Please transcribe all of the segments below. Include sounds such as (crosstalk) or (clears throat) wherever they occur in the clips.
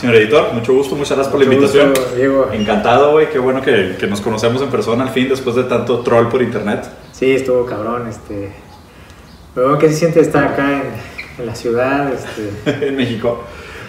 Señor editor, mucho gusto, muchas gracias por la invitación. gusto, Diego. Encantado, güey, qué bueno que, que nos conocemos en persona al fin después de tanto troll por internet. Sí, estuvo cabrón, este... Pero ¿qué se siente estar acá en, en la ciudad? Este, (laughs) en México.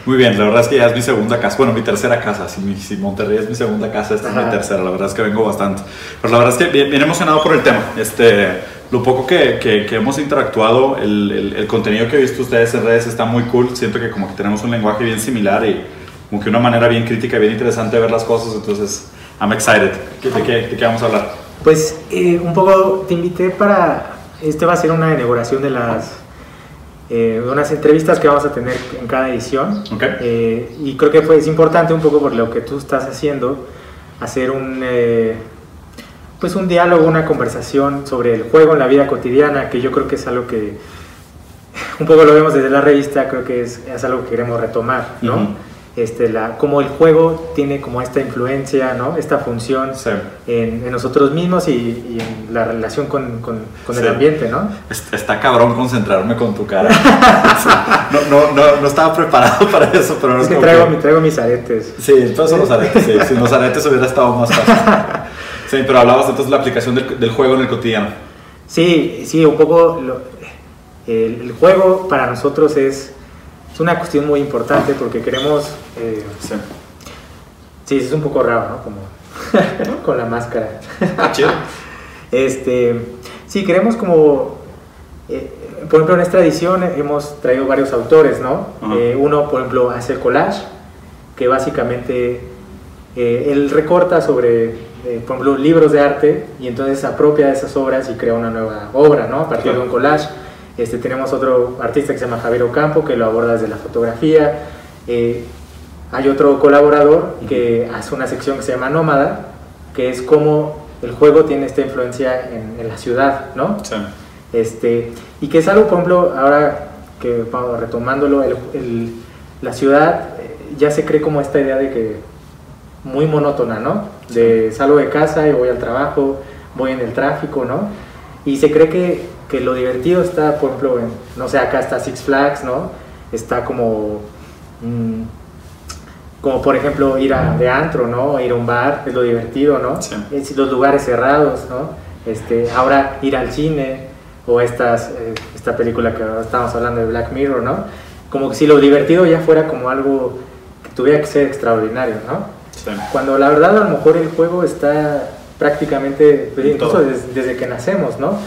Muy bien, la verdad es que ya es mi segunda casa, bueno, mi tercera casa. Si, si Monterrey es mi segunda casa, esta es mi Ajá. tercera. La verdad es que vengo bastante. Pero la verdad es que bien, bien emocionado por el tema. Este, lo poco que, que- que hemos interactuado, el, el- el contenido que he visto ustedes en redes está muy cool. Siento que como que tenemos un lenguaje bien similar y como que una manera bien crítica y bien interesante de ver las cosas. Entonces, I'm excited. ¿De qué, de qué vamos a hablar? pues eh, un poco te invité para... Este va a ser una inauguración de las... eh, unas entrevistas que vamos a tener en cada edición. ¿Ok? Eh, y creo que pues, es importante un poco por lo que tú estás haciendo, hacer un, eh, pues un diálogo, una conversación sobre el juego en la vida cotidiana, que yo creo que es algo que un poco lo vemos desde la revista, creo que es, es algo que queremos retomar, ¿no? Ujú. Este, la, como el juego tiene como esta influencia, ¿no? Esta función Sí. en, en nosotros mismos y, y en la relación con, con, con Sí. el ambiente, ¿no? Est- Está cabrón concentrarme con tu cara. (laughs) No, no, no, no estaba preparado para eso, pero no Es que traigo, que- mi- traigo mis aretes. Sí, todos son los aretes, sí. Sin los aretes hubiera estado más fácil. (laughs) Sí, pero hablabas entonces de la aplicación del, del juego en el cotidiano. Sí, sí, un poco lo- el, el juego para nosotros es, es una cuestión muy importante porque queremos, eh, Sí. sí, es un poco raro, ¿no? Como (laughs) con la máscara. Ah. Este, sí, queremos como, eh, por ejemplo, en esta edición hemos traído varios autores, ¿no? Eh, uno, por ejemplo, hace collage, que básicamente eh, él recorta sobre, eh, por ejemplo, libros de arte y entonces se apropia de esas obras y crea una nueva obra, ¿no? A partir de un collage. Este, tenemos otro artista que se llama Javier Ocampo, que lo aborda desde la fotografía. Eh, hay otro colaborador que hace una sección que se llama Nómada, que es cómo el juego tiene esta influencia en, en la ciudad, ¿no? Sí. Este, y que es algo, por ejemplo, ahora que vamos retomándolo, el- el- la ciudad eh, ya se cree como esta idea de que muy monótona, ¿no? De salgo de casa y voy al trabajo, voy en el tráfico, ¿no? Y se cree que, que lo divertido está, por ejemplo, en, no sé, acá está Six Flags, ¿no? Está como, mm, como por ejemplo ir a, de antro, ¿no? Ir a un bar, es lo divertido, ¿no? Sí. Es los lugares cerrados, ¿no? Este, ahora ir al cine o estas, eh, esta película que estamos hablando de Black Mirror, ¿no? Como que si lo divertido ya fuera como algo que tuviera que ser extraordinario, ¿no? Sí. Cuando la verdad a lo mejor el juego está prácticamente, pues, incluso desde, que nacemos, ¿no?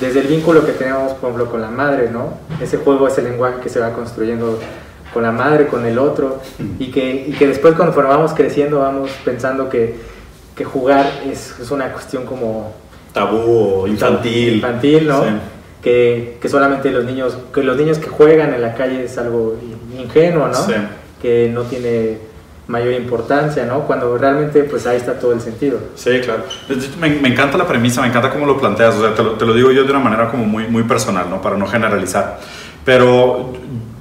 Desde el vínculo que tenemos, por ejemplo, con la madre, ¿no? Ese juego es el lenguaje que se va construyendo con la madre, con el otro, y que, y que después conforme vamos creciendo vamos pensando que, que jugar es, es una cuestión como Tabú infantil. infantil, ¿no? Sí. Que, que solamente los niños, que los niños que juegan en la calle es algo in- ingenuo, ¿no? Sí. Que no tiene mayor importancia, ¿no? Cuando realmente pues ahí está todo el sentido. Sí, claro. Me, me encanta la premisa, me encanta cómo lo planteas. O sea, te lo, te lo digo yo de una manera como muy, muy personal, ¿no? Para no generalizar. Pero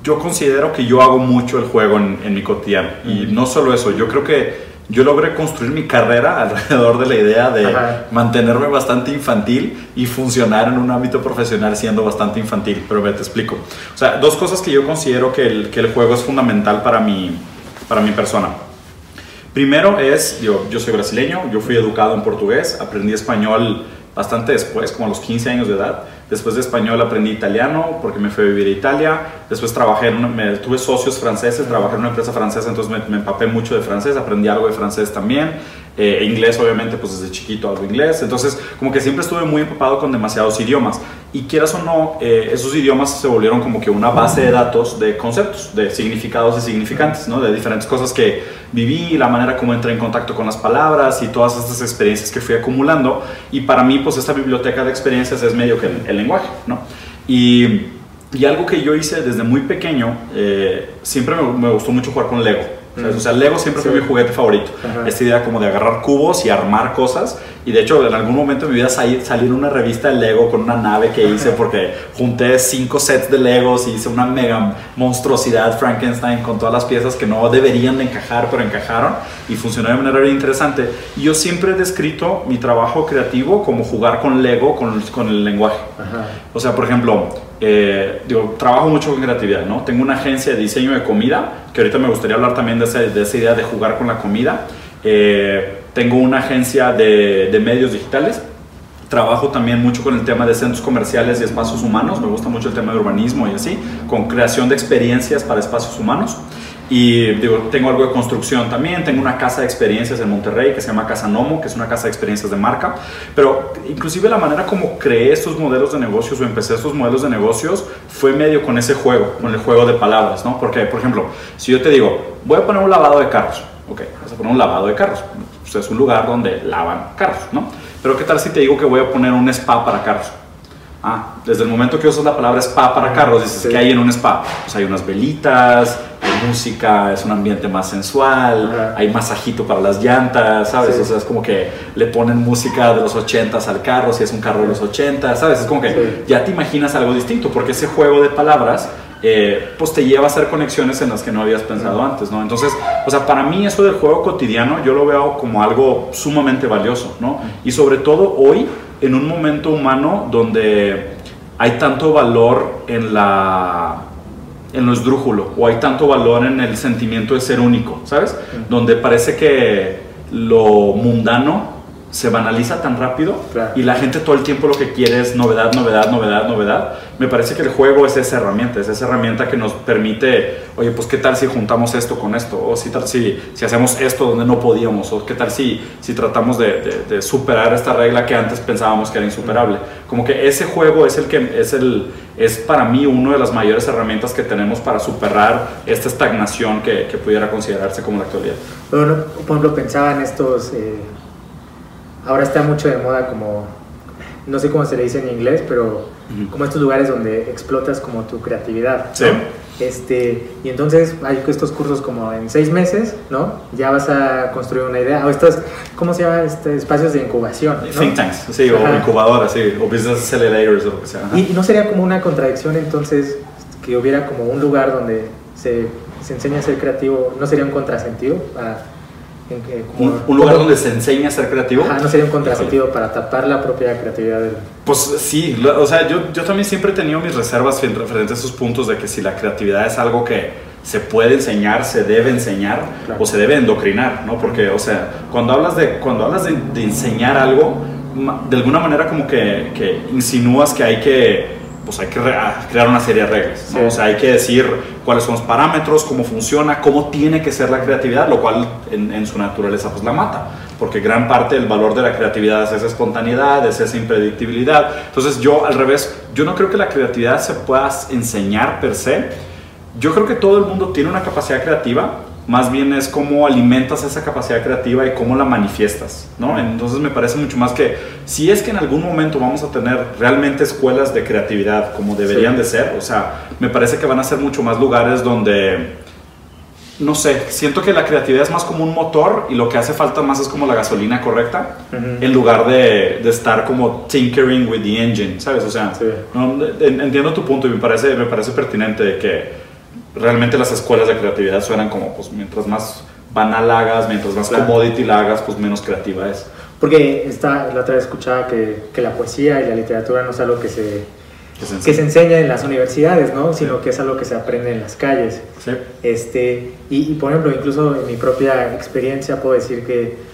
yo considero que yo hago mucho el juego en, en mi cotidiano. Y no solo eso, yo creo que yo logré construir mi carrera (laughs) alrededor de la idea de Ajá. mantenerme bastante infantil y funcionar en un ámbito profesional siendo bastante infantil. Pero te explico. O sea, dos cosas que yo considero que el, que el juego es fundamental para mi, para mi persona. Primero es, yo, yo soy brasileño, yo fui educado en portugués, aprendí español bastante después, como a los 15 años de edad. Después de español aprendí italiano porque me fui a vivir a Italia. Después trabajé en una- me, tuve socios franceses, trabajé en una empresa francesa, entonces me, me empapé mucho de francés, aprendí algo de francés también. Eh, inglés, obviamente, pues desde chiquito algo inglés. Entonces, como que siempre estuve muy empapado con demasiados idiomas. Y quieras o no, eh, esos idiomas se volvieron como que una base de datos de conceptos, de significados y significantes, ¿no? De diferentes cosas que viví, la manera como entré en contacto con las palabras y todas estas experiencias que fui acumulando. Y para mí, pues esta biblioteca de experiencias es medio que el, el lenguaje, ¿no? Y, y algo que yo hice desde muy pequeño, eh, siempre me, me gustó mucho jugar con Lego. ¿Sabes? O sea, Lego siempre fue Sí. mi juguete favorito. Ajá. Esta idea como de agarrar cubos y armar cosas. Y de hecho, en algún momento de mi vida salí en una revista de Lego con una nave que hice porque junté cinco sets de Legos y hice una mega monstruosidad Frankenstein con todas las piezas que no deberían de encajar, pero encajaron y funcionó de manera bien interesante. Y yo siempre he descrito mi trabajo creativo como jugar con Lego, con, con el lenguaje. Ajá. O sea, por ejemplo, eh, digo, trabajo mucho con creatividad, ¿no? Tengo una agencia de diseño de comida, que ahorita me gustaría hablar también de esa, de esa idea de jugar con la comida. Eh, tengo una agencia de, de medios digitales, Trabajo también mucho con el tema de centros comerciales y espacios humanos, me gusta mucho el tema de urbanismo y así, con creación de experiencias para espacios humanos. Y digo, tengo algo de construcción también, tengo una casa de experiencias en Monterrey que se llama Casa Nomo, que es una casa de experiencias de marca, pero inclusive la manera como creé estos modelos de negocios o empecé estos modelos de negocios fue medio con ese juego, con el juego de palabras, ¿no? Porque, por ejemplo, si yo te digo, voy a poner un lavado de carros, ok, vas a poner un lavado de carros, pues es un lugar donde lavan carros, ¿no? Pero ¿qué tal si te digo que voy a poner un spa para carros? Ah, desde el momento que usas la palabra spa para carros, dices, que ¿qué hay en un spa? Pues hay unas velitas, hay música, es un ambiente más sensual, hay masajito para las llantas, ¿sabes? O sea, es como que le ponen música de los 80 al carro, si es un carro de los 80, ¿sabes? Es como que ya te imaginas algo distinto, porque ese juego de palabras eh, pues te lleva a hacer conexiones en las que no habías pensado antes, ¿no? Entonces, o sea, para mí eso del juego cotidiano yo lo veo como algo sumamente valioso, ¿no? Y sobre todo hoy, en un momento humano donde hay tanto valor en la en lo esdrújulo o hay tanto valor en el sentimiento de ser único, ¿sabes? Donde parece que lo mundano se banaliza tan rápido y la gente todo el tiempo lo que quiere es novedad, novedad, novedad, novedad. Me parece que el juego es esa herramienta, es esa herramienta que nos permite, oye, pues qué tal si juntamos esto con esto, o si, tal, si, si hacemos esto donde no podíamos, o qué tal si, si tratamos de, de, superar esta regla que antes pensábamos que era insuperable. Como que ese juego es el que es, el, es para mí una de las mayores herramientas que tenemos para superar esta estagnación que, que pudiera considerarse como la actualidad. Bueno, por ejemplo, pensaba en estos... Eh ahora está mucho de moda como, no sé cómo se le dice en inglés, pero como estos lugares donde explotas como tu creatividad. Sí. Este, y entonces hay estos cursos como en seis meses, ¿no? Ya vas a construir una idea. O estos, ¿cómo se llama? Este, espacios de incubación. Think tanks, sí, o incubadoras, sí, o business accelerators o lo que sea. ¿Y no sería como una contradicción entonces que hubiera como un lugar donde se, se enseña a ser creativo? ¿No sería un contrasentido? Para, un, lugar donde se enseña a ser creativo. Ah, no sería un contrasentido para tapar la propia creatividad del... Pues sí, o sea, yo, yo también siempre he tenido mis reservas frente a esos puntos de que si la creatividad es algo que se puede enseñar, se debe enseñar o se debe endocrinar, ¿no? Porque, o sea, cuando hablas de, cuando hablas de, de enseñar algo, de alguna manera como que, que insinúas que hay que pues hay que crear una serie de reglas. O sea, hay que decir cuáles son los parámetros, cómo funciona, cómo tiene que ser la creatividad, lo cual en, su naturaleza pues la mata, porque gran parte del valor de la creatividad es esa espontaneidad, es esa impredictibilidad. Entonces yo al revés, yo no creo que la creatividad se pueda enseñar per se. Yo creo que todo el mundo tiene una capacidad creativa, más bien es cómo alimentas esa capacidad creativa y cómo la manifiestas, ¿no? Entonces me parece mucho más que si es que en algún momento vamos a tener realmente escuelas de creatividad como deberían de ser, o sea, me parece que van a ser mucho más lugares donde, no sé, siento que la creatividad es más como un motor y lo que hace falta más es como la gasolina correcta, en lugar de, de, estar como tinkering with the engine, ¿sabes? O sea, entiendo tu punto y me parece, me parece pertinente de que realmente las escuelas de creatividad suenan como, pues mientras más banal hagas, mientras más commodity la hagas, pues menos creativa es. Porque esta, la otra vez escuchaba que, que, la poesía y la literatura no es algo que se, que se, enseña en las universidades, ¿no? Sino que es algo que se aprende en las calles. Sí. Este, y, y, por ejemplo, incluso en mi propia experiencia puedo decir que,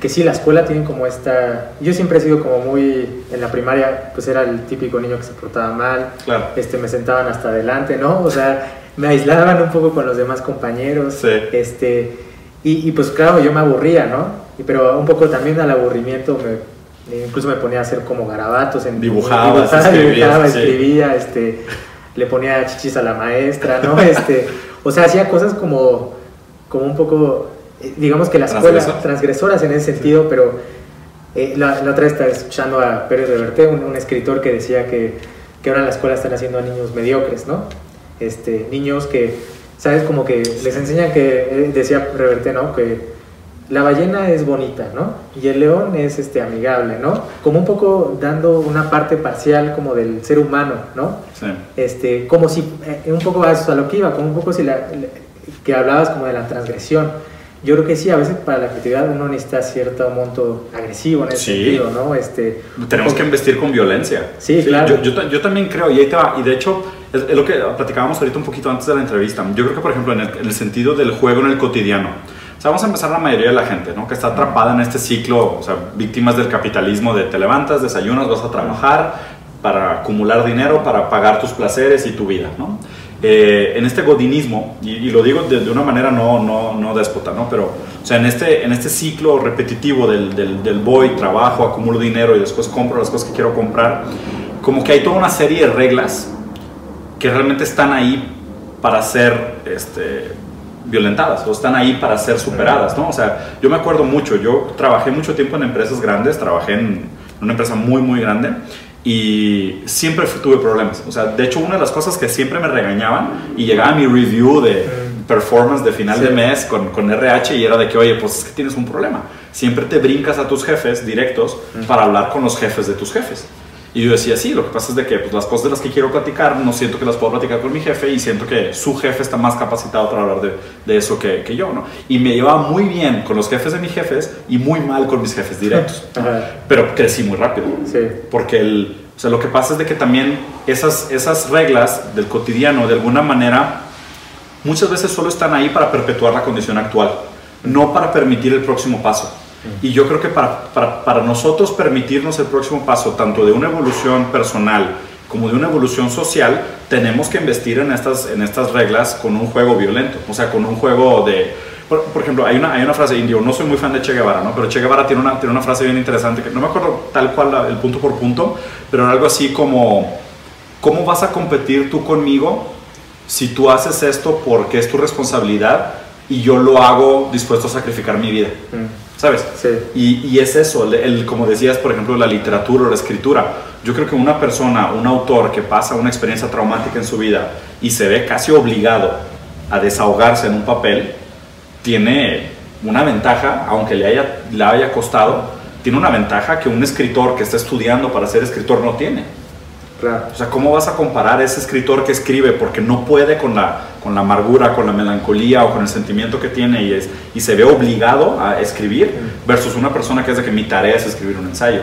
que sí, la escuela tiene como esta... Yo siempre he sido como muy... En la primaria, pues era el típico niño que se portaba mal. Claro. Este, me sentaban hasta adelante, ¿no? O sea me aislaban un poco con los demás compañeros. Este, y, pues claro, yo me aburría, ¿no? pero un poco también al aburrimiento me, incluso me ponía a hacer como garabatos. En, dibujaba, (laughs) dibujaba, escribía, este, le ponía chichis a la maestra, ¿no? (laughs) Este, o sea, hacía cosas como, como un poco, digamos que la escuela, transgresoras en ese sentido, pero eh, la, otra vez estaba escuchando a Pérez Reverte, un, un escritor que decía que, que ahora en la escuela están haciendo a niños mediocres, ¿no? este, niños que, ¿sabes? Como que les enseñan que, eh, decía Reverte, ¿no? Que la ballena es bonita, ¿no? Y el león es este, amigable, ¿no? Como un poco dando una parte parcial como del ser humano, ¿no? Sí. Este, como si, eh, un poco a eso a lo que iba, como un poco si la, que hablabas como de la transgresión. Yo creo que sí, a veces para la creatividad uno necesita cierto monto agresivo en ese Sí. sentido, ¿no? Este, Tenemos un que poco- investir con violencia. Sí, claro. Yo, yo yo también creo, y ahí te va. Y de hecho, es, es lo que platicábamos ahorita un poquito antes de la entrevista. Yo creo que, por ejemplo, en el, en el sentido del juego en el cotidiano. O sea, vamos a empezar la mayoría de la gente, ¿no? Que está atrapada en este ciclo, o sea, víctimas del capitalismo de te levantas, desayunas, vas a trabajar para acumular dinero, para pagar tus placeres y tu vida, ¿no? Eh, en este godinismo, y, y lo digo de, de una manera no, no, no déspota, ¿no? Pero, o sea, en este, en este ciclo repetitivo del, del, del voy, trabajo, acumulo dinero y después compro las cosas que quiero comprar, como que hay toda una serie de reglas que realmente están ahí para ser este, violentadas o están ahí para ser superadas, ¿no? O sea, yo me acuerdo mucho, yo trabajé mucho tiempo en empresas grandes, trabajé en una empresa muy, muy grande y siempre tuve problemas. O sea, de hecho, una de las cosas que siempre me regañaban y llegaba mi review de performance de final Sí. de mes con, con RH y era de que, oye, pues es que tienes un problema. Siempre te brincas a tus jefes directos para hablar con los jefes de tus jefes. Y yo decía, sí, lo que pasa es de que pues, las cosas de las que quiero platicar no siento que las puedo platicar con mi jefe y siento que su jefe está más capacitado para hablar de, de eso que, que yo, ¿no? Y me llevaba muy bien con los jefes de mis jefes y muy mal con mis jefes directos. (laughs) Pero crecí muy rápido. Sí. Porque el, o sea, lo que pasa es de que también esas, esas reglas del cotidiano, de alguna manera, muchas veces solo están ahí para perpetuar la condición actual, no para permitir el próximo paso. Y yo creo que para, para, para nosotros permitirnos el próximo paso, tanto de una evolución personal como de una evolución social, tenemos que investir en estas, en estas reglas con un juego violento, o sea, con un juego de... Por, por ejemplo, hay una, hay una frase indio, no soy muy fan de Che Guevara, ¿no? pero Che Guevara tiene una, tiene una frase bien interesante, que no me acuerdo tal cual el punto por punto, pero era algo así como, ¿cómo vas a competir tú conmigo si tú haces esto porque es tu responsabilidad y yo lo hago dispuesto a sacrificar mi vida? Mm. ¿Sabes? Sí. Y, y es eso, el, el- como decías, por ejemplo, la literatura o la escritura. Yo creo que una persona, un autor que pasa una experiencia traumática en su vida y se ve casi obligado a desahogarse en un papel, tiene una ventaja, aunque le haya, le haya costado, tiene una ventaja que un escritor que está estudiando para ser escritor no tiene. Claro. O sea, ¿cómo vas a comparar ese escritor que escribe porque no puede con la, con la amargura, con la melancolía o con el sentimiento que tiene y, es, y se ve obligado a escribir versus una persona que es de que mi tarea es escribir un ensayo?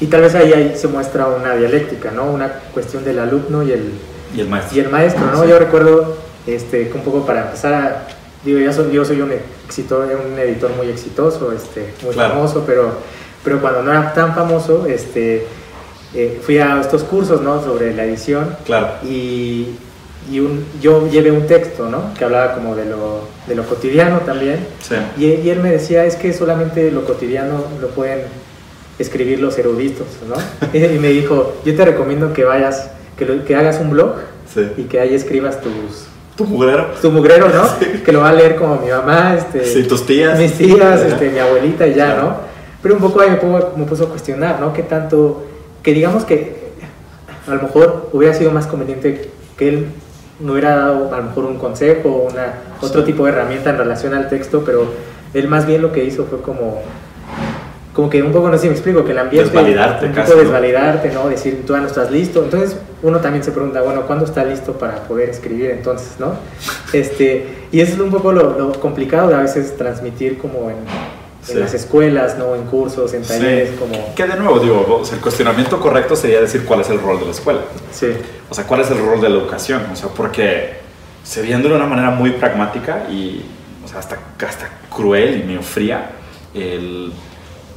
Y tal vez ahí, ahí se muestra una dialéctica, ¿no? Una cuestión del alumno y el, Y el maestro. y el maestro, ¿no? Sí. Yo recuerdo, este, un poco para empezar a, digo, yo soy, yo soy un, éxito, un editor muy exitoso, este, muy Claro. famoso, pero, pero cuando no era tan famoso, este, eh, fui a estos cursos, ¿no? Sobre la edición Claro. y, y un- yo llevé un texto, ¿no? Que hablaba como de lo, de lo cotidiano también. Sí. Y, y él me decía, es que solamente lo cotidiano lo pueden escribir los eruditos, ¿no? (laughs) y me dijo, yo te recomiendo que vayas, que, lo- que hagas un blog Sí. y que ahí escribas tus, Tu mugrero. tu mugrero, ¿no? (laughs) Que lo va a leer como mi mamá, este, Sí, tus tías. mis tías, este, mi abuelita y ya. ¿no? Pero un poco ahí me, pongo- me puso a cuestionar, ¿no? Que tanto, que digamos que a lo mejor hubiera sido más conveniente que él me hubiera dado a lo mejor un consejo o una, otro tipo de herramienta en relación al texto, pero él más bien lo que hizo fue como como que un poco, no sé si me explico, que el ambiente... Desvalidarte Un poco ¿no? desvalidarte, ¿no? Decir, tú ya no estás listo. Entonces, uno también se pregunta, bueno, ¿cuándo está listo para poder escribir entonces, no? Este, y eso es un poco lo, lo complicado de a veces transmitir como en, en las escuelas, ¿no? En cursos, en talleres, como... Que de nuevo, digo, o sea, el cuestionamiento correcto sería decir cuál es el rol de la escuela. Sí, O sea, ¿cuál es el rol de la educación? O sea, porque se viendo de una manera muy pragmática y, o sea, hasta, hasta cruel y medio fría, el,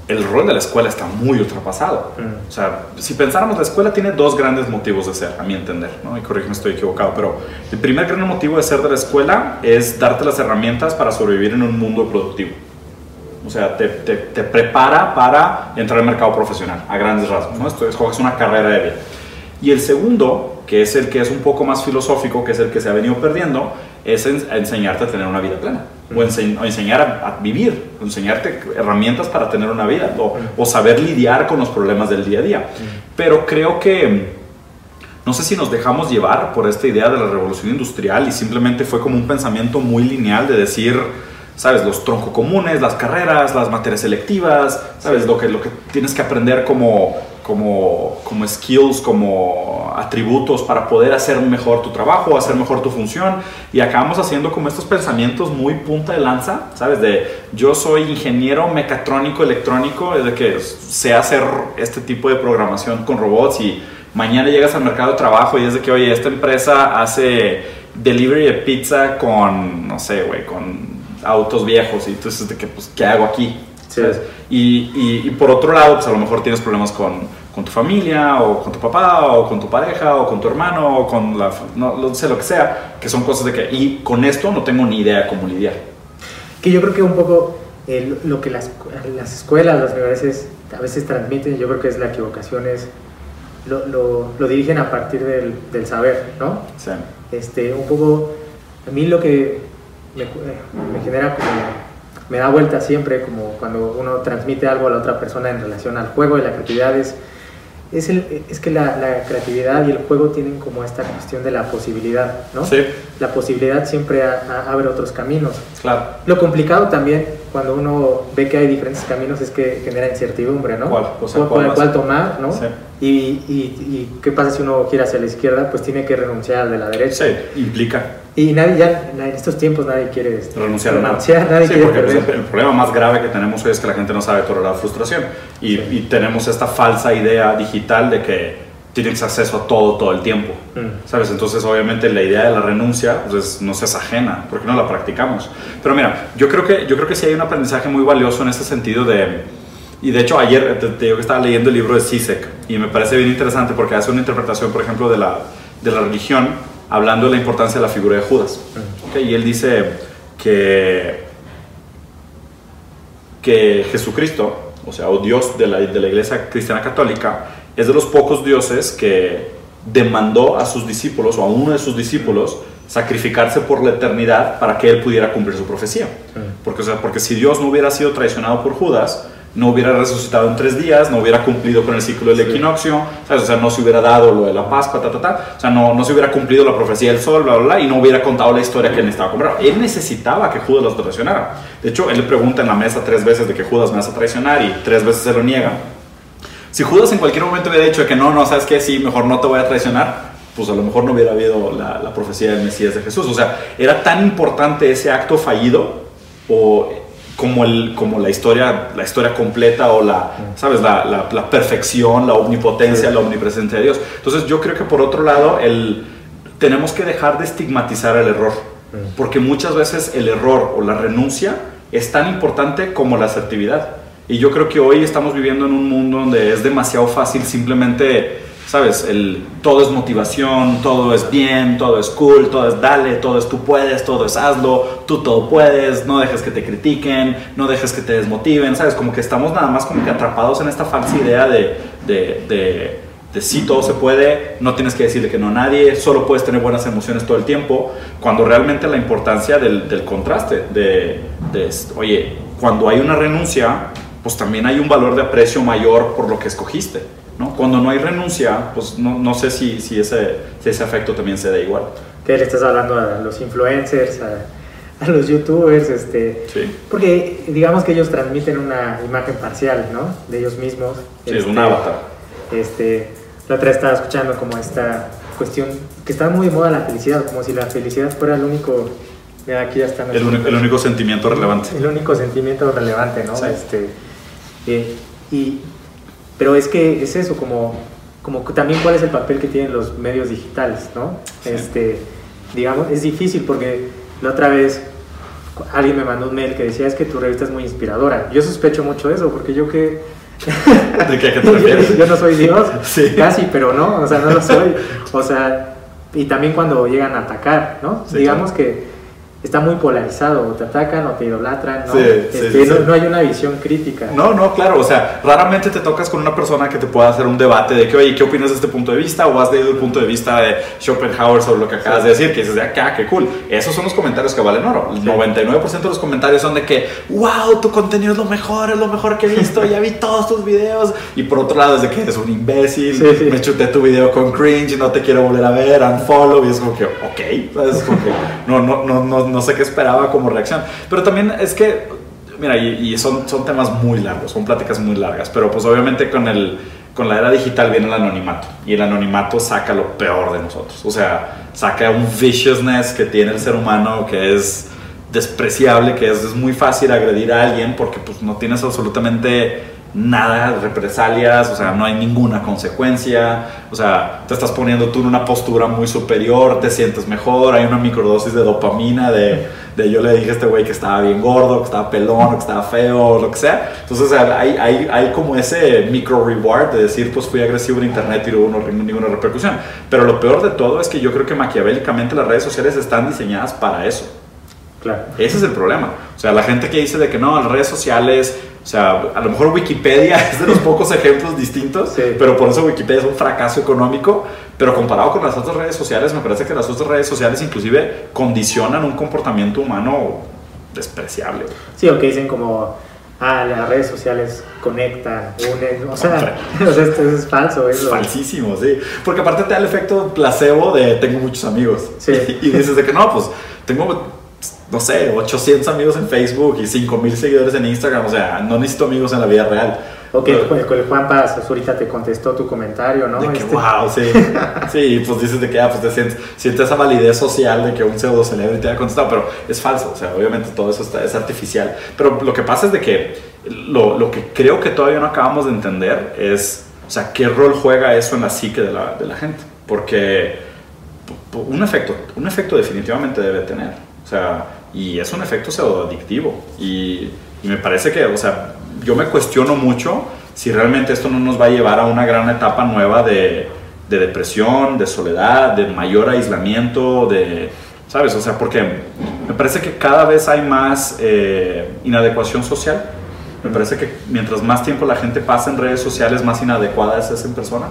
el rol de la escuela está muy ultrapasado. Mm. O sea, si pensáramos, la escuela tiene dos grandes motivos de ser, a mi entender, ¿no? Y corrígeme, estoy equivocado, pero el primer gran motivo de ser de la escuela es darte las herramientas para sobrevivir en un mundo productivo. O sea, te, te, te prepara para entrar al mercado profesional, a grandes rasgos, ¿no? Esto escoges una carrera de vida. Y el segundo, que es el que es un poco más filosófico, que es el que se ha venido perdiendo, es en- enseñarte a tener una vida plena. O, ense- o enseñar a, a vivir, enseñarte herramientas para tener una vida, o, o saber lidiar con los problemas del día a día. Pero creo que no sé si nos dejamos llevar por esta idea de la revolución industrial y simplemente fue como un pensamiento muy lineal de decir, sabes, los troncos comunes, las carreras, las materias selectivas, sabes, lo que, lo que tienes que aprender como, como, como skills, como atributos para poder hacer mejor tu trabajo, hacer mejor tu función. Y acabamos haciendo como estos pensamientos muy punta de lanza, ¿sabes? De yo soy ingeniero mecatrónico electrónico, es de que sé hacer este tipo de programación con robots y mañana llegas al mercado de trabajo y es de que, oye, esta empresa hace delivery de pizza con, no sé, güey, con autos viejos y entonces de que, pues, ¿qué hago aquí? Y, y, por otro lado, pues a lo mejor tienes problemas con, con, tu familia, o con tu papá, o con tu pareja, o con tu hermano, o con la. No, sé lo que sea, que son cosas de que. Y con esto no tengo ni idea cómo lidiar. Que yo creo que un poco eh, lo que las, las escuelas, las universidades a veces transmiten, yo creo que es la equivocación, es. Lo, lo, lo dirigen a partir del, del, saber, ¿no? Sí. Este, un poco. A mí lo que me, me genera como me da vuelta siempre, como cuando uno transmite algo a la otra persona en relación al juego y la creatividad, es, es, el, es que la, la, creatividad y el juego tienen como esta cuestión de la posibilidad, ¿no? Sí. La posibilidad siempre abre otros caminos. Claro. Lo complicado también, cuando uno ve que hay diferentes caminos, es que genera incertidumbre, ¿no? ¿Cuál? O sea, ¿Cuál, cuál, tomar, no? Sí. Y, y, y, qué pasa si uno quiere hacia la izquierda, pues tiene que renunciar al de la derecha. Sí, implica. Y nadie ya, en estos tiempos nadie quiere este, renunciar a nada. Nadie sí, quiere el problema más grave que tenemos hoy es que la gente no sabe tolerar frustración. Y, Sí. y tenemos esta falsa idea digital de que tienes acceso a todo todo el tiempo. Mm. ¿Sabes? Entonces, obviamente, la idea de la renuncia pues, no es ajena, porque no la practicamos. Pero mira, yo creo, que, yo creo que sí hay un aprendizaje muy valioso en este sentido de... Y de hecho, ayer te, te digo que estaba leyendo el libro de Sisek y me parece bien interesante porque hace una interpretación, por ejemplo, de la, de la religión, hablando de la importancia de la figura de Judas. Y él dice que, que Jesucristo, o sea, o Dios de la, de la iglesia cristiana católica, es de los pocos dioses que demandó a sus discípulos o a uno de sus discípulos sacrificarse por la eternidad para que él pudiera cumplir su profecía. Porque, o sea, porque si Dios no hubiera sido traicionado por Judas, no hubiera resucitado en tres días, no hubiera cumplido con el ciclo del Sí. equinoccio, ¿sabes? o sea, no se hubiera dado lo de la Pascua, ta, ta, ta, o sea, no, no se hubiera cumplido la profecía del sol, bla, bla, bla, y no hubiera contado la historia que él necesitaba comprar. Él necesitaba que Judas los traicionara. De hecho, él le pregunta en la mesa tres veces de que Judas me vas a traicionar y tres veces se lo niega. Si Judas en cualquier momento hubiera dicho que no, no, sabes qué, sí, mejor no te voy a traicionar, pues a lo mejor no hubiera habido la, la profecía del Mesías de Jesús. O sea, era tan importante ese acto fallido o como, el, como la, historia, la historia completa o la, ¿sabes? La, la, la perfección, la omnipotencia, Sí. la omnipresencia de Dios. Entonces yo creo que por otro lado, el, tenemos que dejar de estigmatizar el error, Mm. porque muchas veces el error o la renuncia es tan importante como la asertividad. Y yo creo que hoy estamos viviendo en un mundo donde es demasiado fácil simplemente, ¿sabes? El, todo es motivación, todo es bien, todo es cool, todo es dale, todo es tú puedes, todo es hazlo, tú todo puedes, no dejes que te critiquen, no dejes que te desmotiven, ¿sabes? Como que estamos nada más como que atrapados en esta falsa idea de, de, de, de sí, todo se puede, no tienes que decirle que no a nadie, solo puedes tener buenas emociones todo el tiempo, cuando realmente la importancia del, del contraste, de, de, oye, cuando hay una renuncia, pues también hay un valor de aprecio mayor por lo que escogiste. ¿No? Cuando no hay renuncia, pues no, no sé si, si, ese, si ese afecto también se da igual. Que le estás hablando a los influencers, a, a los youtubers, este, Sí, porque digamos que ellos transmiten una imagen parcial, ¿no? De ellos mismos. sí es Este, un avatar. Este, la otra estaba escuchando como esta cuestión que está muy de moda la felicidad, como si la felicidad fuera el único, mira aquí ya están El, único- el único sentimiento relevante. el único sentimiento relevante, ¿no? Sí. Este, eh, y, pero es que es eso, como, como también cuál es el papel que tienen los medios digitales, ¿no? Sí. Este, digamos, es difícil porque la otra vez alguien me mandó un mail que decía es que tu revista es muy inspiradora. Yo sospecho mucho de eso porque yo que... (laughs) ¿De qué, a qué te refieres? yo, (laughs) yo no soy Dios, (laughs) Sí. casi, pero no, o sea, no lo soy. O sea, y también cuando llegan a atacar, ¿no? Sí, Digamos que está muy polarizado, o te atacan o te idolatran, ¿no? Sí, Este, sí, no, sí. no hay una visión crítica. No, no, claro, o sea, raramente te tocas con una persona que te pueda hacer un debate de que, oye, ¿qué opinas de este punto de vista? O has leído el punto de vista de Schopenhauer sobre lo que acabas de decir, que dices, de acá, qué cool. Esos son los comentarios que valen oro. El Sí. 99% de los comentarios son de que, wow, tu contenido es lo mejor, es lo mejor que he visto, ya vi todos tus videos. Y por otro lado es de que eres un imbécil, me chuté tu video con cringe, no te quiero volver a ver, unfollow. Y es como que, ok, ¿sabes? Como que no, no, no, no, no sé qué esperaba como reacción. Pero también es que Mira, y, y son, son temas muy largos, son pláticas muy largas, pero pues obviamente con el, con la era digital viene el anonimato y el anonimato saca lo peor de nosotros. O sea, saca un viciousness que tiene el ser humano que es despreciable, que es, es muy fácil agredir a alguien porque pues no tienes absolutamente nada, represalias, o sea, no hay ninguna consecuencia, o sea, te estás poniendo tú en una postura muy superior, te sientes mejor, hay una microdosis de dopamina de, de yo le dije a este güey que estaba bien gordo, que estaba pelón, que estaba feo, lo que sea. Entonces, hay, hay, hay, como ese micro reward de decir, pues fui agresivo en internet y no hubo ninguna repercusión. Pero lo peor de todo es que yo creo que maquiavélicamente las redes sociales están diseñadas para eso. Claro. Ese es el problema. O sea, la gente que dice de que no, las redes sociales o sea, a lo mejor Wikipedia (laughs) es de los pocos ejemplos distintos, pero por eso Wikipedia es un fracaso económico. Pero comparado con las otras redes sociales, me parece que las otras redes sociales inclusive condicionan un comportamiento humano despreciable. Sí, o que dicen como, ah, las redes sociales conectan, unen, o sea, (laughs) o sea esto es falso. Es falsísimo, sí. Porque aparte te da el efecto placebo de tengo muchos amigos. Sí. (laughs) Y dices de que no, pues tengo no sé, 800 amigos en Facebook y 5000 seguidores en Instagram. O sea, no necesito amigos en la vida real. Ok, pues con el Juan Paz ahorita te contestó tu comentario, ¿no? De que, este... wow, sí. (laughs) sí, pues dices de que, ah, pues te sientes, sientes esa validez social de que un pseudo celebrity te ha contestado, pero es falso. O sea, obviamente todo eso está, es artificial. Pero lo que pasa es de que lo, lo, que creo que todavía no acabamos de entender es, o sea, qué rol juega eso en la psique de la, de la gente. Porque un efecto, un efecto definitivamente debe tener. O sea, y es un efecto pseudoadictivo. Y, y me parece que, o sea, yo me cuestiono mucho si realmente esto no nos va a llevar a una gran etapa nueva de, de depresión, de soledad, de mayor aislamiento, de, ¿sabes? O sea, porque me parece que cada vez hay más eh, inadecuación social. Me parece que mientras más tiempo la gente pasa en redes sociales, más inadecuada es esa persona.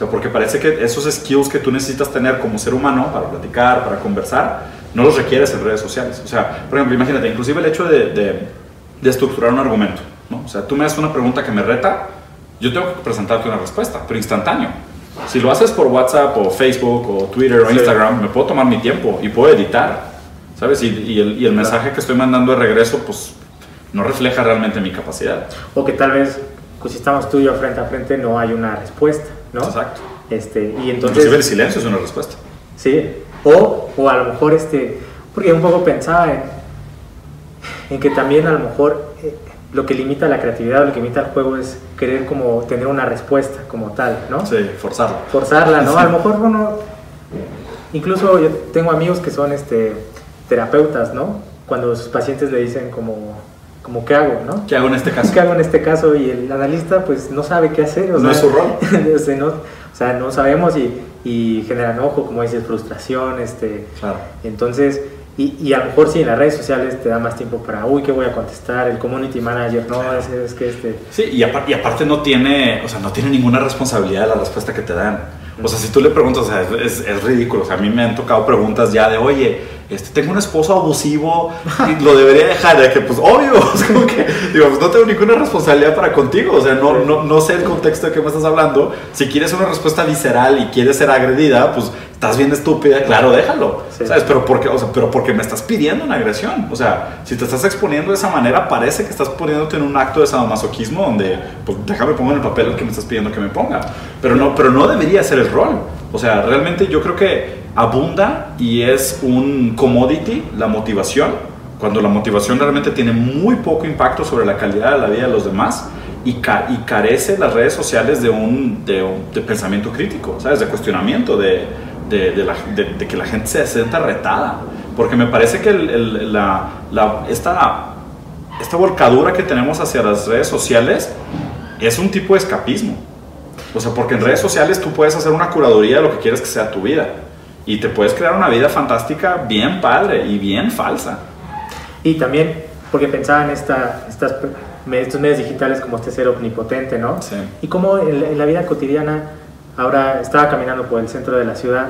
Sea, porque parece que esos skills que tú necesitas tener como ser humano para platicar, para conversar, no los requieres en redes sociales. O sea, por ejemplo, imagínate, inclusive el hecho de, de, estructurar un argumento. ¿no? O sea, tú me haces una pregunta que me reta, yo tengo que presentarte una respuesta, pero instantáneo. Si lo haces por WhatsApp o Facebook o Twitter o Instagram, me puedo tomar mi tiempo y puedo editar, ¿sabes? Y, y, el, y el, mensaje que estoy mandando de regreso, pues no refleja realmente mi capacidad. O que tal vez, pues si estamos tú y yo frente a frente, no hay una respuesta, ¿no? Exacto. Este, y entonces... Inclusive el silencio es una respuesta. Sí, o, o a lo mejor, este, porque un poco pensaba en, en que también a lo mejor eh, lo que limita la creatividad, lo que limita el juego es querer como tener una respuesta como tal, ¿no? Sí, forzarla. Forzarla, ¿no? A lo mejor uno, incluso yo tengo amigos que son este, terapeutas, ¿no? Cuando sus pacientes le dicen como, como ¿qué hago, no? ¿Qué hago en este caso? ¿Qué hago en este caso? Y el analista pues no sabe qué hacer. O no es su rol. (laughs) no, o sea, no sabemos y, y genera enojo, como dices, frustración, este... Claro. Entonces, y, y, a lo mejor sí, en las redes sociales te da más tiempo para, uy, ¿qué voy a contestar? El community manager, no, es, es, que este... Sí, y, aparte, y aparte no tiene, o sea, no tiene ninguna responsabilidad de la respuesta que te dan. O sea, si tú le preguntas, o sea, es, es, ridículo. O sea, a mí me han tocado preguntas ya de, oye, este, tengo un esposo abusivo y lo debería dejar. De que, pues, obvio, (laughs) es como que, digo, pues no tengo ninguna responsabilidad para contigo. O sea, no, no, no sé el contexto de qué me estás hablando. Si quieres una respuesta visceral y quieres ser agredida, pues estás bien estúpida, claro, déjalo. Sí. ¿Sabes? Pero porque, o sea, pero porque me estás pidiendo una agresión. O sea, si te estás exponiendo de esa manera, parece que estás poniéndote en un acto de sadomasoquismo donde, pues déjame poner en el papel el que me estás pidiendo que me ponga. Pero no, pero no debería ser el rol. O sea, realmente yo creo que abunda y es un commodity la motivación, cuando la motivación realmente tiene muy poco impacto sobre la calidad de la vida de los demás y, ca y carece las redes sociales de un, de pensamiento crítico, ¿sabes? De cuestionamiento, de, que la gente se sienta retada. Porque me parece que esta, esta volcadura que tenemos hacia las redes sociales es un tipo de escapismo. O sea, porque en redes sociales tú puedes hacer una curaduría de lo que quieres que sea tu vida. Y te puedes crear una vida fantástica bien padre y bien falsa. Y también, porque pensaba en esta, estas, estos medios digitales como este ser omnipotente, ¿no? Sí. Y como en, en la vida cotidiana, ahora estaba caminando por el centro de la ciudad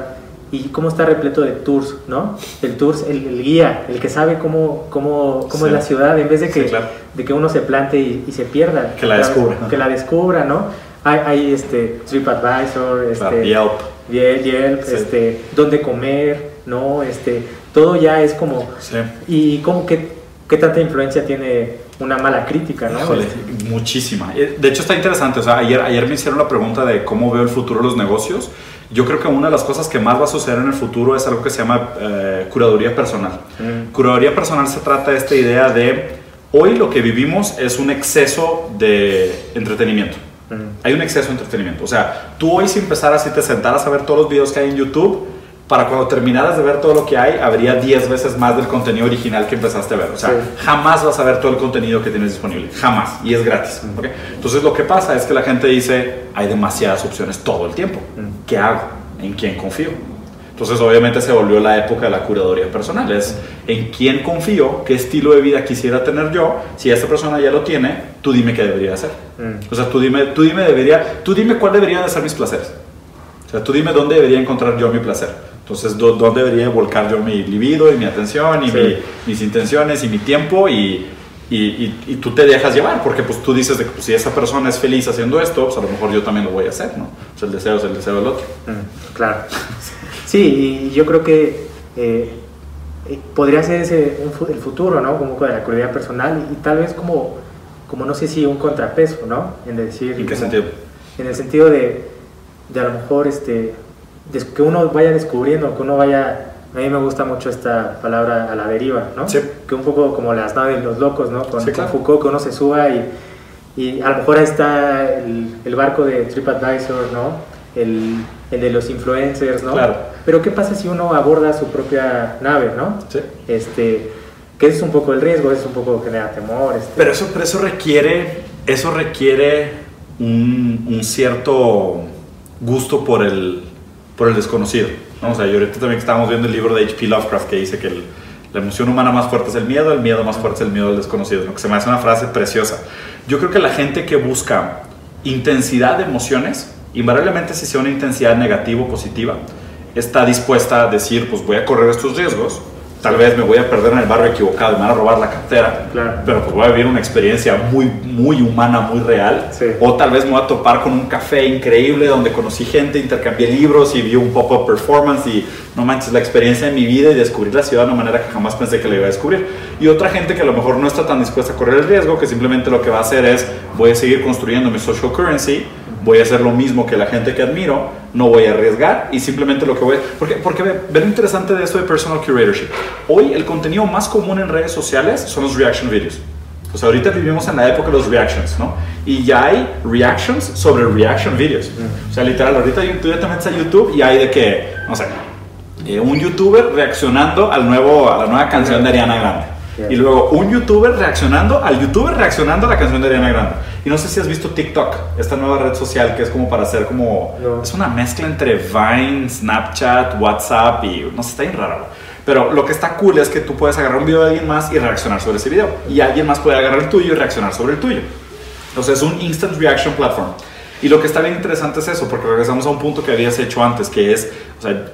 y cómo está repleto de tours, ¿no? El tours, el, el guía, el que sabe cómo, cómo, cómo sí. es la ciudad, en vez de que, sí, claro. de que uno se plante y, y se pierda. Que la descubra. Que la descubra, ¿no? Hay, hay este TripAdvisor, este, Yelp, Yelp, Yelp sí. este, dónde comer, ¿no? Este, todo ya es como... Sí. Y como que ¿qué tanta influencia tiene una mala crítica, no? Híjole, muchísima. Eh, De hecho está interesante, o sea, ayer, ayer me hicieron la pregunta de cómo veo el futuro de los negocios. Yo creo que una de las cosas que más va a suceder en el futuro es algo que se llama eh, curaduría personal. Mm. Curaduría personal se trata de esta idea de hoy lo que vivimos es un exceso de entretenimiento. Mm. Hay un exceso de entretenimiento. O sea, tú hoy si empezaras y te sentaras a ver todos los videos que hay en YouTube, para cuando terminaras de ver todo lo que hay, habría 10 veces más del contenido original que empezaste a ver. O sea, Sí. jamás vas a ver todo el contenido que tienes disponible. Jamás. Y es gratis. ¿ok? Entonces lo que pasa es que la gente dice, hay demasiadas opciones todo el tiempo. Mm. ¿Qué hago? ¿En quién confío? Entonces obviamente se volvió la época de la curaduría personal. Es en quién confío, qué estilo de vida quisiera tener yo. Si esta persona ya lo tiene, tú dime qué debería hacer. Mm. O sea, tú dime, tú dime, debería, tú dime cuál deberían de ser mis placeres. O sea, tú dime dónde debería encontrar yo mi placer. Entonces, dó- dónde debería volcar yo mi libido y mi atención y Sí. mi- mis intenciones y mi tiempo y, y, y- y tú te dejas llevar porque pues tú dices de que pues, si esa persona es feliz haciendo esto, pues a lo mejor yo también lo voy a hacer, ¿no? O sea, el deseo es el deseo del otro. Mm, Claro. Sí, y yo creo que eh, podría ser ese un el futuro, ¿no? Como de la cualidad personal y, tal vez como, como no sé si un contrapeso, ¿no? En decir... ¿En qué como- sentido? En el sentido de, de a lo mejor este, que uno vaya descubriendo, que uno vaya... A mí me gusta mucho esta palabra a la deriva, ¿no? Sí. Que un poco como las naves de los locos, ¿no? Con, Sí, con claro. Foucault, que uno se suba y, y a lo mejor ahí está el, el barco de TripAdvisor, ¿no? El, el de los influencers, ¿no? Claro. Pero ¿qué pasa si uno aborda su propia nave, ¿no? Sí. Este, que ese es un poco el riesgo, es un poco genera temor. Este, Pero eso, pero eso requiere, eso requiere un, un cierto gusto por el, por el desconocido. ¿no? O sea, yo ahorita también estábamos viendo el libro de H.P. Lovecraft que dice que el- la emoción humana más fuerte es el miedo, el miedo más fuerte es el miedo al desconocido, ¿no? que se me hace una frase preciosa. Yo creo que la gente que busca intensidad de emociones, invariablemente si sea una intensidad negativa o positiva, está dispuesta a decir, pues voy a correr estos riesgos, tal vez me voy a perder en el barrio equivocado, me van a robar la cartera, Claro. pero pues voy a vivir una experiencia muy, muy humana, muy real. Sí. O tal vez me voy a topar con un café increíble donde conocí gente, intercambié libros y vi un pop-up performance y no manches, la experiencia de mi vida y descubrir la ciudad de una manera que jamás pensé que la iba a descubrir. Y otra gente que a lo mejor no está tan dispuesta a correr el riesgo, que simplemente lo que va a hacer es voy a seguir construyendo mi social currency, voy a hacer lo mismo que la gente que admiro, no voy a arriesgar y simplemente lo que voy a... Porque, porque ve, ve lo interesante de esto de personal curatorship. Hoy el contenido más común en redes sociales son los reaction videos. O sea, ahorita vivimos en la época de los reactions, ¿no? Y ya hay reactions sobre reaction videos. O sea, literal, ahorita te metes a YouTube y hay de que, no sé, eh, un youtuber reaccionando al nuevo, a la nueva canción de Ariana Grande. Y luego un youtuber reaccionando al youtuber reaccionando a la canción de Ariana Grande. Y no sé si has visto TikTok, esta nueva red social que es como para hacer como... No. Es una mezcla entre Vine, Snapchat, WhatsApp y... No sé, está bien raro. Pero lo que está cool es que tú puedes agarrar un video de alguien más y reaccionar sobre ese video. Y alguien más puede agarrar el tuyo y reaccionar sobre el tuyo. Entonces es un instant reaction platform. Y lo que está bien interesante es eso, porque regresamos a un punto que habías hecho antes, que es, o sea,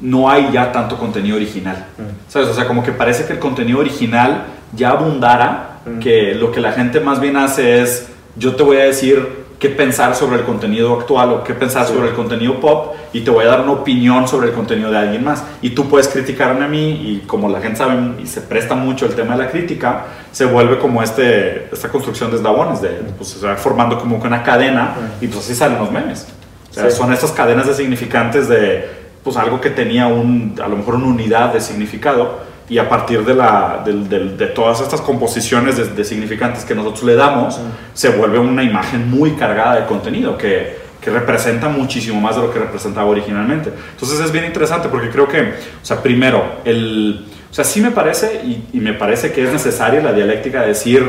no hay ya tanto contenido original. ¿Sabes? O sea, como que parece que el contenido original ya abundara, Mm. que lo que la gente más bien hace es, yo te voy a decir qué pensar sobre el contenido actual o qué pensar Sí. sobre el contenido pop y te voy a dar una opinión sobre el contenido de alguien más. Y tú puedes criticarme a mí y como la gente sabe y se presta mucho el tema de la crítica, se vuelve como este, esta construcción de eslabones, de, pues se va formando como una cadena y pues así salen los memes. O sea, Sí. son estas cadenas de significantes de pues algo que tenía un, a lo mejor una unidad de significado y a partir de, la, del- del- de todas estas composiciones de, de significantes que nosotros le damos, se vuelve una imagen muy cargada de contenido que, que representa muchísimo más de lo que representaba originalmente. Entonces es bien interesante porque creo que, o sea, primero, el, o sea, sí me parece y, y me parece que es necesaria la dialéctica de decir,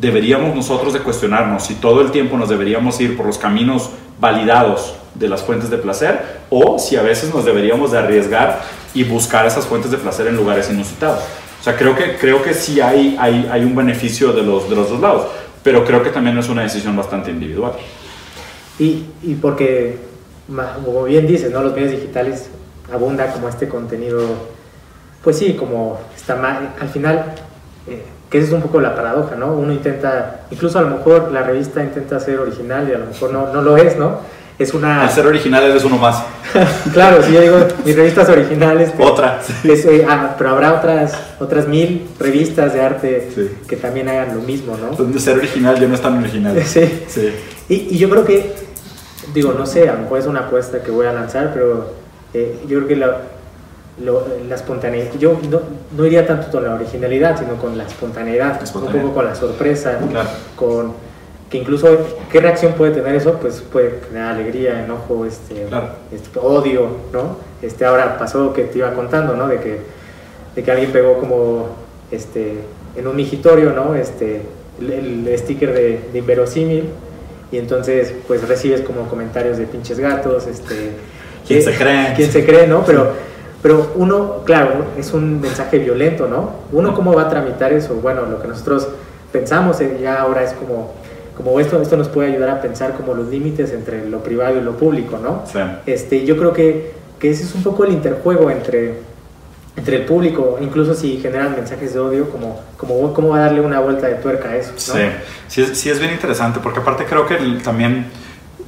deberíamos nosotros de cuestionarnos si todo el tiempo nos deberíamos ir por los caminos validados de las fuentes de placer o si a veces nos deberíamos de arriesgar y buscar esas fuentes de placer en lugares inusitados. O sea, creo que, creo que sí hay, hay, hay un beneficio de los, de los dos lados, pero creo que también es una decisión bastante individual. Y, y porque, como bien dices, ¿no? los medios digitales abunda como este contenido, pues sí, como está mal, al final, eh, que es un poco la paradoja, ¿no? Uno intenta, incluso a lo mejor la revista intenta ser original y a lo mejor no, no lo es, ¿no? Es una... Al ser original eres uno más. (laughs) claro, sí, yo digo, mis revistas originales. Otra. Eh, ah, pero habrá otras, otras mil revistas de arte que también hagan lo mismo, ¿no? Pues de ser original ya no es tan original. (laughs) Sí. sí. Y, y, yo creo que, digo, no sé, a lo mejor es una apuesta que voy a lanzar, pero eh, yo creo que la, la espontaneidad, yo no, no, iría tanto con la originalidad, sino con la espontaneidad, un poco con la sorpresa, con que incluso qué reacción puede tener eso, pues puede tener alegría, enojo, este, este, odio, ¿no? Este, ahora pasó que te iba contando, ¿no? De que, de que alguien pegó como este, en un migitorio, ¿no? Este, el, sticker de, de, inverosímil y entonces pues recibes como comentarios de pinches gatos, este... (laughs) ¿Quién se cree? ¿Quién se cree, no? Pero... Pero uno, claro, es un mensaje violento, ¿no? Uno cómo va a tramitar eso. Bueno, lo que nosotros pensamos eh, ya ahora es como como esto, esto nos puede ayudar a pensar como los límites entre lo privado y lo público, ¿no? Sí. Este, yo creo que, que ese es un poco el interjuego entre, entre el público, incluso si generan mensajes de odio, como, como cómo va a darle una vuelta de tuerca a eso. ¿no? Sí. sí, es, sí es bien interesante, porque aparte creo que también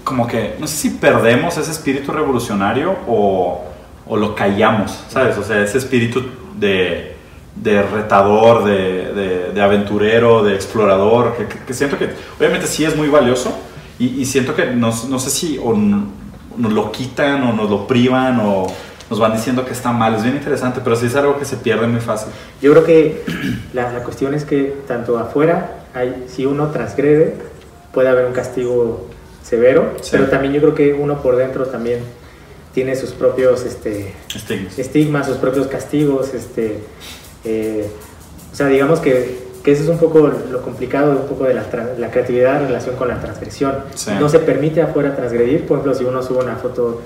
como que, no sé si perdemos ese espíritu revolucionario o, o lo callamos, ¿sabes? O sea, ese espíritu de de retador, de, de, aventurero, de explorador, que, siento que obviamente sí es muy valioso y, siento que no, no, sé si o nos lo quitan o nos lo privan o nos van diciendo que está mal. Es bien interesante, pero sí es algo que se pierde muy fácil. Yo creo que (clears throat) la, la cuestión es que tanto afuera, hay, si uno transgrede, puede haber un castigo severo, pero también yo creo que uno por dentro también tiene sus propios este, estigmas. estigmas, sus propios castigos, este, eh, o sea, digamos que, que, eso es un poco lo complicado, un poco de la, la creatividad en relación con la transgresión. No se permite afuera transgredir, por ejemplo, si uno sube una foto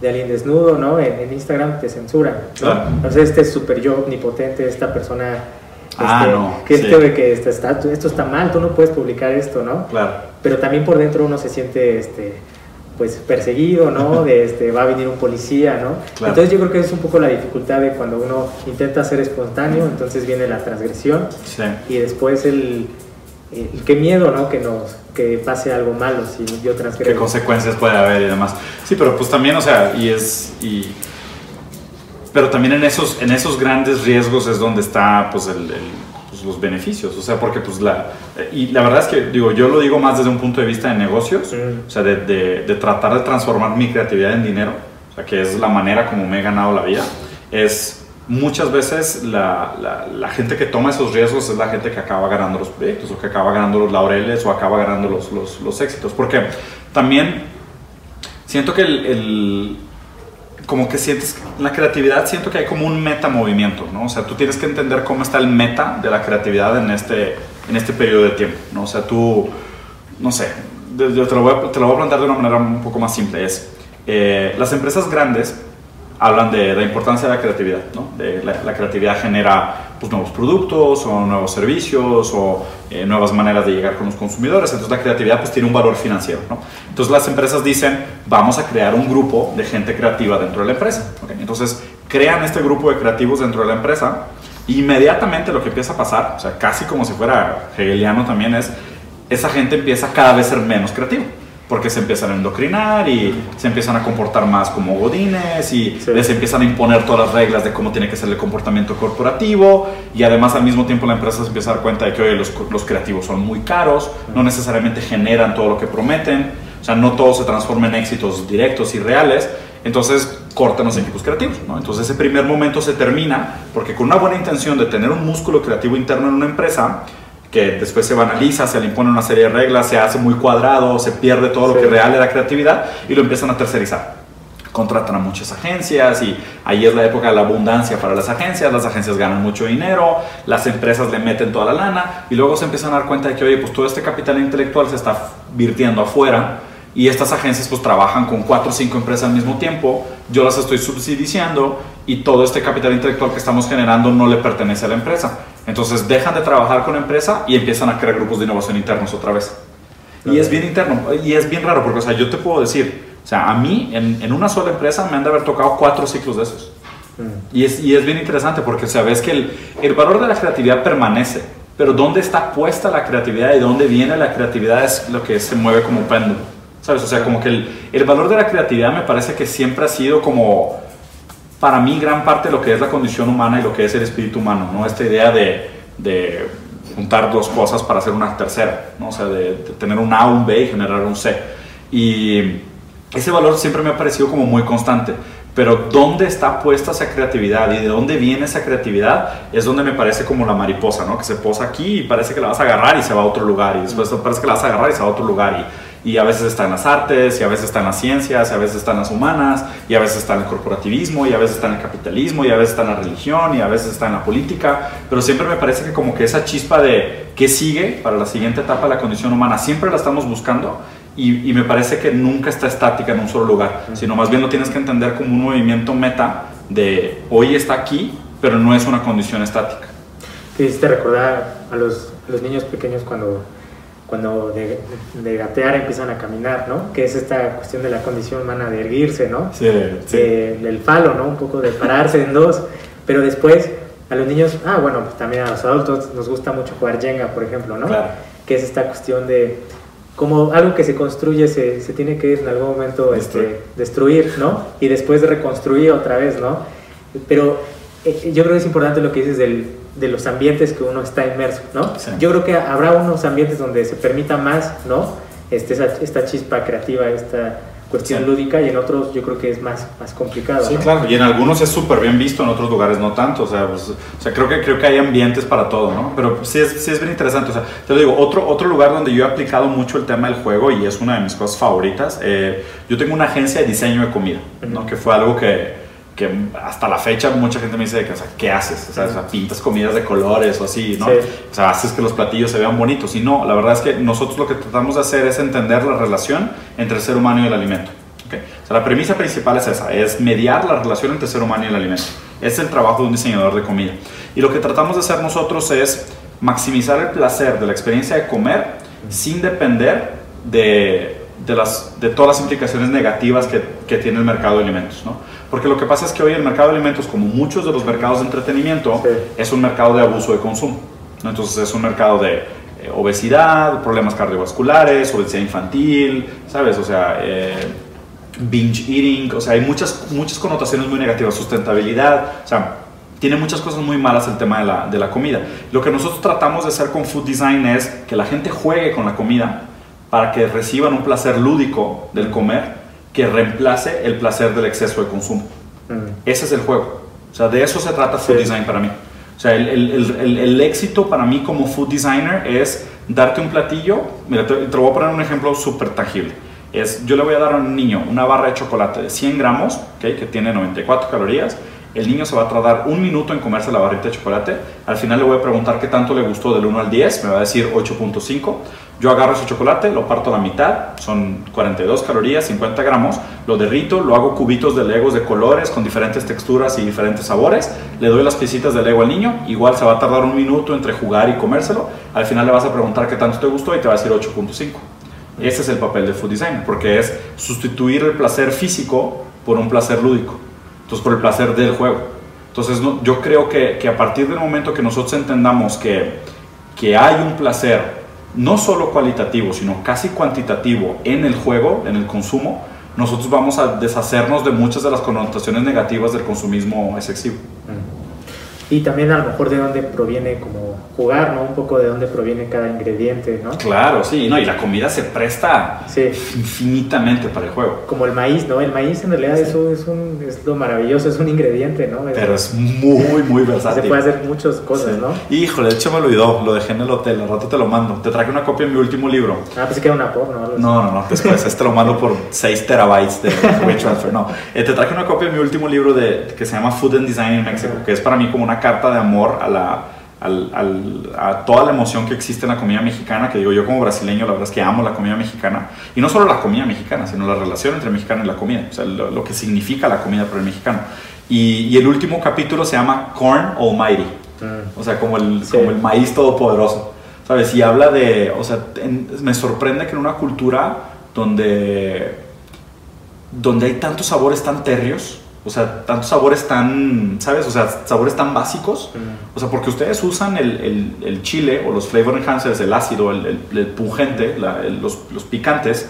de alguien desnudo, ¿no? En, Instagram te censuran, ¿no? Entonces este es súper yo omnipotente, esta persona... ah, este, no. Que, este, que esto está, esto está mal, tú no puedes publicar esto, ¿no? Claro. Pero también por dentro uno se siente, este, pues perseguido, ¿no? (laughs) De este, va a venir un policía, ¿no? Entonces yo creo que es un poco la dificultad de cuando uno intenta ser espontáneo, entonces viene la transgresión y después el, el, qué miedo, ¿no? Que nos que pase algo malo si yo transgredo. ¿Qué consecuencias puede haber y demás? Sí, pero pues también, o sea, y es y pero también en esos en esos grandes riesgos es donde está pues el los beneficios, o sea, porque pues la... Y la verdad es que, digo, yo lo digo más desde un punto de vista de negocios, o sea, de, de, tratar de transformar mi creatividad en dinero, o sea, que es la manera como me he ganado la vida, es muchas veces la, la, la, gente que toma esos riesgos es la gente que acaba ganando los proyectos o que acaba ganando los laureles o acaba ganando los, los, los éxitos, porque también siento que el, el como que sientes, la creatividad siento que hay como un meta movimiento, ¿no? O sea, tú tienes que entender cómo está el meta de la creatividad en este, en este periodo de tiempo, ¿no? O sea, tú, no sé, yo te lo voy a, te lo voy a plantear de una manera un poco más simple, es, eh, las empresas grandes hablan de la importancia de la creatividad, ¿no? De la, creatividad genera pues, nuevos productos o nuevos servicios o eh, nuevas maneras de llegar con los consumidores, entonces la creatividad pues tiene un valor financiero, ¿no? Entonces las empresas dicen, vamos a crear un grupo de gente creativa dentro de la empresa, Entonces crean este grupo de creativos dentro de la empresa inmediatamente lo que empieza a pasar, o sea, casi como si fuera hegeliano también es, esa gente empieza cada vez ser menos creativa porque se empiezan a endocrinar y se empiezan a comportar más como godines y les empiezan a imponer todas las reglas de cómo tiene que ser el comportamiento corporativo y además al mismo tiempo la empresa se empieza a dar cuenta de que hoy los, los, creativos son muy caros, no necesariamente generan todo lo que prometen, o sea, no todo se transforma en éxitos directos y reales, entonces cortan los equipos creativos, ¿no? Entonces ese primer momento se termina porque con una buena intención de tener un músculo creativo interno en una empresa, que después se banaliza, se le impone una serie de reglas, se hace muy cuadrado, se pierde todo lo que real era creatividad y lo empiezan a tercerizar. Contratan a muchas agencias y ahí es la época de la abundancia para las agencias, las agencias ganan mucho dinero, las empresas le meten toda la lana y luego se empiezan a dar cuenta de que, oye, pues todo este capital intelectual se está virtiendo afuera y estas agencias pues trabajan con cuatro o cinco empresas al mismo tiempo, yo las estoy subsidiando y todo este capital intelectual que estamos generando no le pertenece a la empresa. Entonces dejan de trabajar con empresa y empiezan a crear grupos de innovación internos otra vez. Y es bien interno, y es bien raro, porque o sea, yo te puedo decir, o sea, a mí en, en una sola empresa me han de haber tocado cuatro ciclos de esos. Mm. Y, es, y es bien interesante porque o sea, ves que el, el valor de la creatividad permanece, pero dónde está puesta la creatividad y dónde viene la creatividad es lo que se mueve como péndulo. ¿sabes? O sea, como que el, el valor de la creatividad me parece que siempre ha sido como, para mí, gran parte de lo que es la condición humana y lo que es el espíritu humano, ¿no? Esta idea de, de juntar dos cosas para hacer una tercera, ¿no? O sea, de, de tener un A, un B y generar un C. Y ese valor siempre me ha parecido como muy constante. Pero dónde está puesta esa creatividad y de dónde viene esa creatividad es donde me parece como la mariposa, ¿no? Que se posa aquí y parece que la vas a agarrar y se va a otro lugar y después parece que la vas a agarrar y se va a otro lugar y, y a veces está en las artes y a veces está en las ciencias y a veces está en las humanas y a veces está el corporativismo y a veces está el capitalismo y a veces está la religión y a veces está en la política, pero siempre me parece que como que esa chispa de qué sigue para la siguiente etapa de la condición humana siempre la estamos buscando y, y, me parece que nunca está estática en un solo lugar, sino más bien lo tienes que entender como un movimiento meta de hoy está aquí, pero no es una condición estática. Te hiciste recordar a los, a los niños pequeños cuando, cuando de, de, gatear empiezan a caminar, ¿no? Que es esta cuestión de la condición humana de erguirse, ¿no? Sí, sí. De, del falo, ¿no? Un poco de pararse en dos, pero después a los niños, ah, bueno, pues también a los adultos nos gusta mucho jugar Jenga, por ejemplo, ¿no? Claro. Que es esta cuestión de como algo que se construye se, se tiene que en algún momento este, destruir, ¿no? Y después reconstruir otra vez, ¿no? Pero eh, yo creo que es importante lo que dices del, de los ambientes que uno está inmerso, ¿no? Sí. Yo creo que habrá unos ambientes donde se permita más, ¿no? Este, esa, esta chispa creativa, esta cuestión Sí. lúdica y en otros yo creo que es más, más complicado. Sí, ¿no? claro, y en algunos es súper bien visto, en otros lugares no tanto, o sea, pues, o sea creo, que, creo que hay ambientes para todo, ¿no? Pero sí es, sí es bien interesante, o sea, te lo digo, otro, otro lugar donde yo he aplicado mucho el tema del juego y es una de mis cosas favoritas, eh, yo tengo una agencia de diseño de comida, ¿no? Que fue algo que, que hasta la fecha mucha gente me dice, que, o sea, ¿qué haces? O sea, pintas comidas de colores o así, ¿no? Sí. O sea, haces que los platillos se vean bonitos. Y no, la verdad es que nosotros lo que tratamos de hacer es entender la relación entre el ser humano y el alimento. ¿ok? O sea, la premisa principal es esa, es mediar la relación entre el ser humano y el alimento. Es el trabajo de un diseñador de comida. Y lo que tratamos de hacer nosotros es maximizar el placer de la experiencia de comer sin depender de, de, las, de todas las implicaciones negativas que, que tiene el mercado de alimentos. ¿no? Porque lo que pasa es que hoy el mercado de alimentos, como muchos de los mercados de entretenimiento, Sí. es un mercado de abuso de consumo. ¿no? Entonces es un mercado de eh, obesidad, problemas cardiovasculares, obesidad infantil, ¿sabes? O sea, eh, binge eating, o sea, hay muchas, muchas connotaciones muy negativas, sustentabilidad, o sea, tiene muchas cosas muy malas el tema de la, de la comida. Lo que nosotros tratamos de hacer con Food Design es que la gente juegue con la comida para que reciban un placer lúdico del comer que reemplace el placer del exceso de consumo. Mm. Ese es el juego. O sea, de eso se trata Food Sí. Design para mí. O sea, el, el- el- éxito para mí como food designer es darte un platillo. Mira, te, te voy a poner un ejemplo súper tangible. Es, yo le voy a dar a un niño una barra de chocolate de 100 gramos, ¿ok? que tiene 94 calorías. El niño se va a tardar un minuto en comerse la barrita de chocolate. Al final le voy a preguntar qué tanto le gustó del 1 al 10. Me va a decir 8.5. Yo agarro ese chocolate, lo parto a la mitad, son 42 calorías, 50 gramos, lo derrito, lo hago cubitos de legos de colores con diferentes texturas y diferentes sabores, le doy las piecitas de lego al niño, igual se va a tardar un minuto entre jugar y comérselo, al final le vas a preguntar qué tanto te gustó y te va a decir 8.5. Ese es el papel de food designer, porque es sustituir el placer físico por un placer lúdico, entonces por el placer del juego. Entonces yo creo que, que a partir del momento que nosotros entendamos que, que hay un placer no solo cualitativo, sino casi cuantitativo en el juego, en el consumo, nosotros vamos a deshacernos de muchas de las connotaciones negativas del consumismo excesivo. Y también a lo mejor de dónde proviene como jugar, ¿no? Un poco de dónde proviene cada ingrediente, ¿no? Claro, sí, no, y la comida se presta Sí. infinitamente para el juego. Como el maíz, ¿no? El maíz en realidad es, un- es, un, es lo maravilloso, es un ingrediente, ¿no? Es- Pero es muy, muy (laughs) se versátil. puede hacer muchas cosas, Sí. ¿no? Híjole, de hecho me lo olvidó, lo dejé en el hotel, al rato te lo mando. Te traje una copia de mi último libro. Ah, pues que era una porno, algo. No, no, no, después este lo mando por 6 terabytes de (laughs) Way Transfer. No, Eh, te traje una copia de mi último libro de, que se llama Food and Design in Mexico, que es para mí como una carta de amor a, la, al- al- a toda la emoción que existe en la comida mexicana, que digo yo como brasileño, la verdad es que amo la comida mexicana. Y no solo la comida mexicana, sino la relación entre el mexicano y la comida, o sea, lo, lo que significa la comida para el mexicano. Y, y el último capítulo se llama Corn Almighty. Mm. O sea, como el, Sí. como el maíz todopoderoso. ¿Sabes? Y habla de. O sea, en- me sorprende que en una cultura donde. donde hay tantos sabores tan terrios, o sea, tantos sabores tan. ¿Sabes? O sea, sabores tan básicos. O sea, porque ustedes usan el, el- el chile o los flavor enhancers, el ácido, el, el- el pungente, la- el- los, los picantes,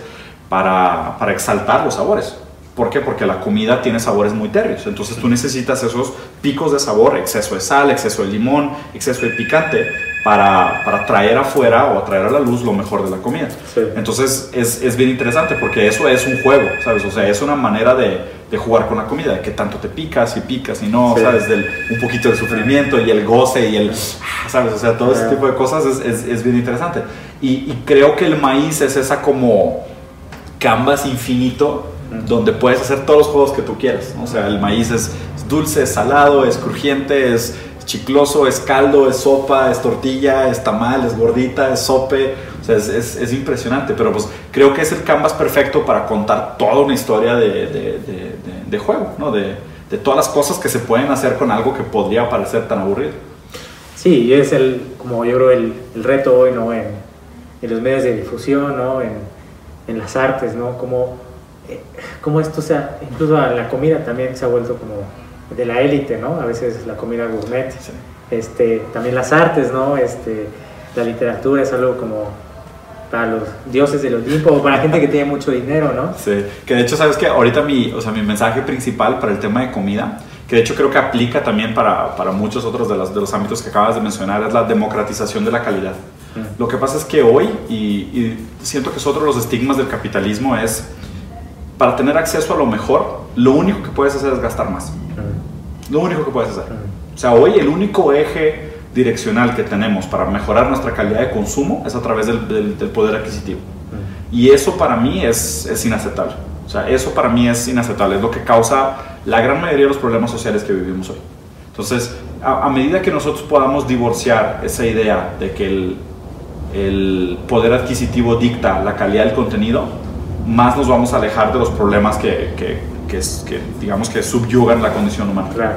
para, para exaltar los sabores. ¿Por qué? Porque la comida tiene sabores muy terrios. Entonces tú necesitas esos picos de sabor, exceso de sal, exceso de limón, exceso de picante, para, para traer afuera o traer a la luz lo mejor de la comida. Sí. Entonces es, es, bien interesante porque eso es un juego, ¿sabes? O sea, es una manera de, de jugar con la comida, de que tanto te picas y picas y no, Sí. ¿sabes? Del, un poquito de sufrimiento y el goce y el, ¿sabes? O sea, todo ese Ah. tipo de cosas es, es, es bien interesante. Y, y creo que el maíz es esa como canvas infinito. Donde puedes hacer todos los juegos que tú quieras. O sea, el maíz es dulce, es salado, es crujiente, es chicloso, es caldo, es sopa, es tortilla, es tamal, es gordita, es sope. O sea, es, es- es impresionante, pero pues creo que es el canvas perfecto para contar toda una historia de, de- juego, ¿no? De, todas las cosas que se pueden hacer con algo que podría parecer tan aburrido. Sí, es el, como yo creo, el, el reto hoy, ¿no? En, en los medios de difusión, ¿no? En, en las artes, ¿no? Como, eh, como esto, o sea, incluso la comida también se ha vuelto como de la élite, ¿no? A veces la comida gourmet. Sí. Este, también las artes, ¿no? Este, la literatura es algo como para los dioses del Olimpo o para gente que tiene mucho dinero, ¿no? Sí, que de hecho, sabes que ahorita mi, o sea, mi mensaje principal para el tema de comida, que de hecho creo que aplica también para, para muchos otros de los, de los ámbitos que acabas de mencionar, es la democratización de la calidad. Mm. Lo que pasa es que hoy, y, y siento que es otro de los estigmas del capitalismo, es para tener acceso a lo mejor, lo único que puedes hacer es gastar más. Lo único que puedes hacer. O sea, hoy el único eje direccional que tenemos para mejorar nuestra calidad de consumo es a través del, del- del poder adquisitivo. Y eso para mí es, es inaceptable. O sea, eso para mí es inaceptable. Es lo que causa la gran mayoría de los problemas sociales que vivimos hoy. Entonces, a, a medida que nosotros podamos divorciar esa idea de que el, el poder adquisitivo dicta la calidad del contenido, más nos vamos a alejar de los problemas que, que, que que, digamos que subyugan la condición humana. Claro.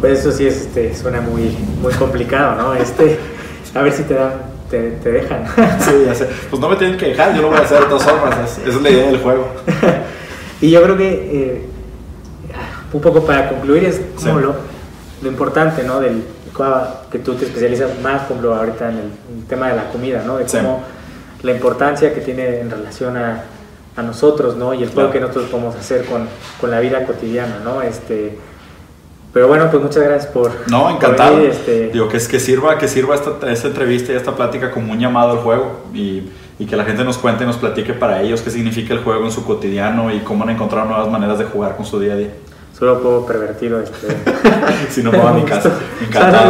Pues eso sí es, este, suena muy, muy complicado, ¿no? Este, a ver si te dan, te, te dejan. (laughs) Sí, ya sé. Pues no me tienen que dejar, yo lo voy a hacer de todas formas. es- Esa es la idea del juego. (laughs) y yo creo que eh, un poco para concluir es como Sí. lo, lo importante, ¿no? Del que tú te especializas más, ejemplo, ahorita en el, en el tema de la comida, ¿no? De Sí. cómo la importancia que tiene en relación a, a nosotros, ¿no? Y el juego Claro. que nosotros podemos hacer con, con la vida cotidiana, ¿no? Este, pero bueno, pues muchas gracias por... No, por encantado. venir, este, Digo, que, es, que sirva, que sirva esta, esta entrevista y esta plática como un llamado al juego y, y que la gente nos cuente y nos platique para ellos qué significa el juego en su cotidiano y cómo han encontrado nuevas maneras de jugar con su día a día. solo puedo pervertirlo. Este, (laughs) Si no, me voy a mi (laughs) casa. Encantado.